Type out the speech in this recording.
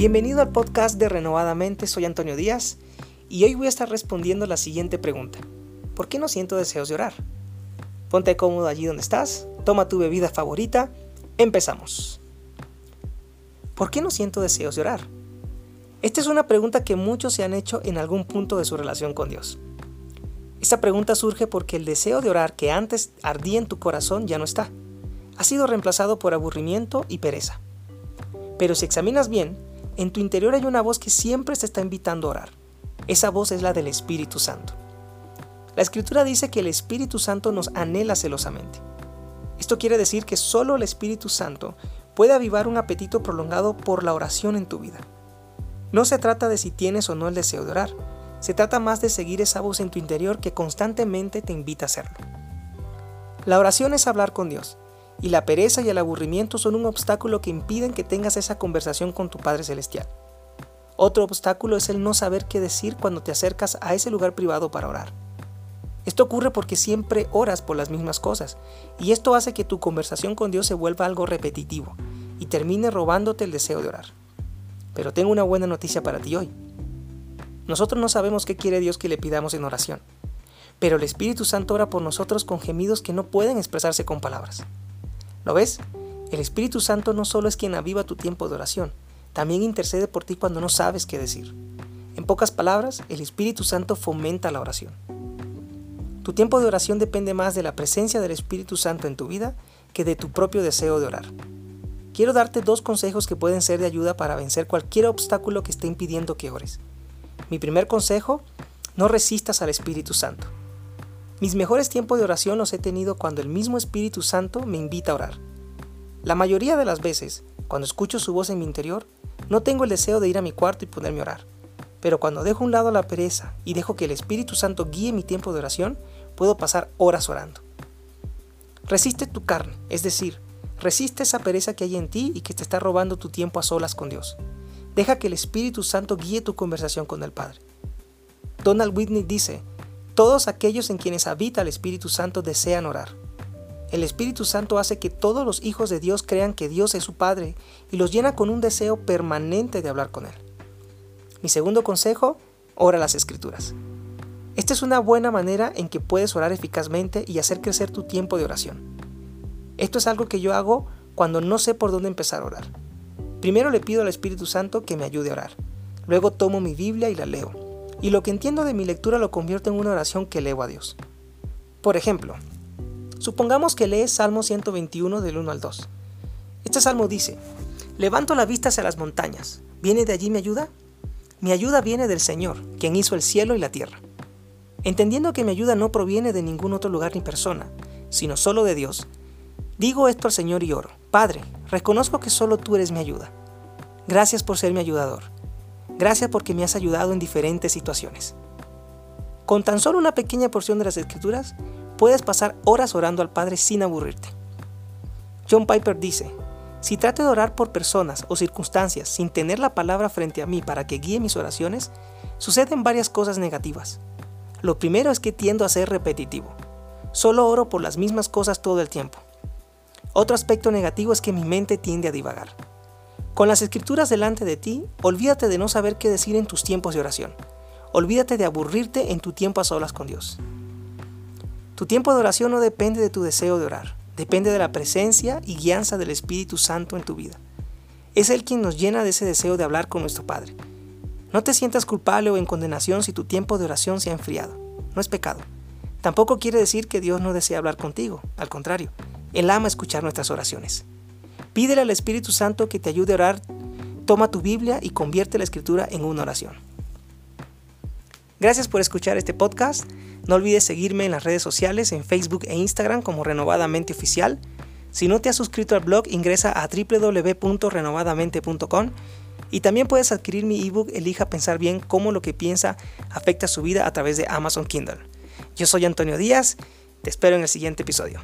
Bienvenido al podcast de Renovadamente, soy Antonio Díaz y hoy voy a estar respondiendo la siguiente pregunta. ¿Por qué no siento deseos de orar? Ponte cómodo allí donde estás, toma tu bebida favorita, empezamos. ¿Por qué no siento deseos de orar? Esta es una pregunta que muchos se han hecho en algún punto de su relación con Dios. Esta pregunta surge porque el deseo de orar que antes ardía en tu corazón ya no está. Ha sido reemplazado por aburrimiento y pereza. Pero si examinas bien, en tu interior hay una voz que siempre te está invitando a orar. Esa voz es la del Espíritu Santo. La Escritura dice que el Espíritu Santo nos anhela celosamente. Esto quiere decir que solo el Espíritu Santo puede avivar un apetito prolongado por la oración en tu vida. No se trata de si tienes o no el deseo de orar, se trata más de seguir esa voz en tu interior que constantemente te invita a hacerlo. La oración es hablar con Dios, y la pereza y el aburrimiento son un obstáculo que impiden que tengas esa conversación con tu Padre Celestial. Otro obstáculo es el no saber qué decir cuando te acercas a ese lugar privado para orar. Esto ocurre porque siempre oras por las mismas cosas, y esto hace que tu conversación con Dios se vuelva algo repetitivo y termine robándote el deseo de orar. Pero tengo una buena noticia para ti hoy. Nosotros no sabemos qué quiere Dios que le pidamos en oración, pero el Espíritu Santo ora por nosotros con gemidos que no pueden expresarse con palabras. ¿Lo ves? El Espíritu Santo no solo es quien aviva tu tiempo de oración, también intercede por ti cuando no sabes qué decir. En pocas palabras, el Espíritu Santo fomenta la oración. Tu tiempo de oración depende más de la presencia del Espíritu Santo en tu vida que de tu propio deseo de orar. Quiero darte dos consejos que pueden ser de ayuda para vencer cualquier obstáculo que esté impidiendo que ores. Mi primer consejo, no resistas al Espíritu Santo. Mis mejores tiempos de oración los he tenido cuando el mismo Espíritu Santo me invita a orar. La mayoría de las veces, cuando escucho su voz en mi interior, no tengo el deseo de ir a mi cuarto y ponerme a orar. Pero cuando dejo a un lado la pereza y dejo que el Espíritu Santo guíe mi tiempo de oración, puedo pasar horas orando. Resiste tu carne, es decir, resiste esa pereza que hay en ti y que te está robando tu tiempo a solas con Dios. Deja que el Espíritu Santo guíe tu conversación con el Padre. Donald Whitney dice, todos aquellos en quienes habita el Espíritu Santo desean orar. El Espíritu Santo hace que todos los hijos de Dios crean que Dios es su Padre y los llena con un deseo permanente de hablar con Él. Mi segundo consejo, ora las Escrituras. Esta es una buena manera en que puedes orar eficazmente y hacer crecer tu tiempo de oración. Esto es algo que yo hago cuando no sé por dónde empezar a orar. Primero le pido al Espíritu Santo que me ayude a orar. Luego tomo mi Biblia y la leo y lo que entiendo de mi lectura lo convierto en una oración que leo a Dios. Por ejemplo, supongamos que lees Salmo 121 del 1 al 2. Este salmo dice, Levanto la vista hacia las montañas, ¿viene de allí mi ayuda? Mi ayuda viene del Señor, quien hizo el cielo y la tierra. Entendiendo que mi ayuda no proviene de ningún otro lugar ni persona, sino solo de Dios, digo esto al Señor y oro, Padre, reconozco que solo tú eres mi ayuda. Gracias por ser mi ayudador. Gracias porque me has ayudado en diferentes situaciones. Con tan solo una pequeña porción de las escrituras, puedes pasar horas orando al Padre sin aburrirte. John Piper dice, si trato de orar por personas o circunstancias sin tener la palabra frente a mí para que guíe mis oraciones, suceden varias cosas negativas. Lo primero es que tiendo a ser repetitivo. Solo oro por las mismas cosas todo el tiempo. Otro aspecto negativo es que mi mente tiende a divagar. Con las escrituras delante de ti, olvídate de no saber qué decir en tus tiempos de oración. Olvídate de aburrirte en tu tiempo a solas con Dios. Tu tiempo de oración no depende de tu deseo de orar, depende de la presencia y guianza del Espíritu Santo en tu vida. Es Él quien nos llena de ese deseo de hablar con nuestro Padre. No te sientas culpable o en condenación si tu tiempo de oración se ha enfriado. No es pecado. Tampoco quiere decir que Dios no desea hablar contigo. Al contrario, Él ama escuchar nuestras oraciones. Pídele al Espíritu Santo que te ayude a orar. Toma tu Biblia y convierte la escritura en una oración. Gracias por escuchar este podcast. No olvides seguirme en las redes sociales, en Facebook e Instagram como Renovadamente Oficial. Si no te has suscrito al blog, ingresa a www.renovadamente.com y también puedes adquirir mi ebook Elija pensar bien cómo lo que piensa afecta su vida a través de Amazon Kindle. Yo soy Antonio Díaz, te espero en el siguiente episodio.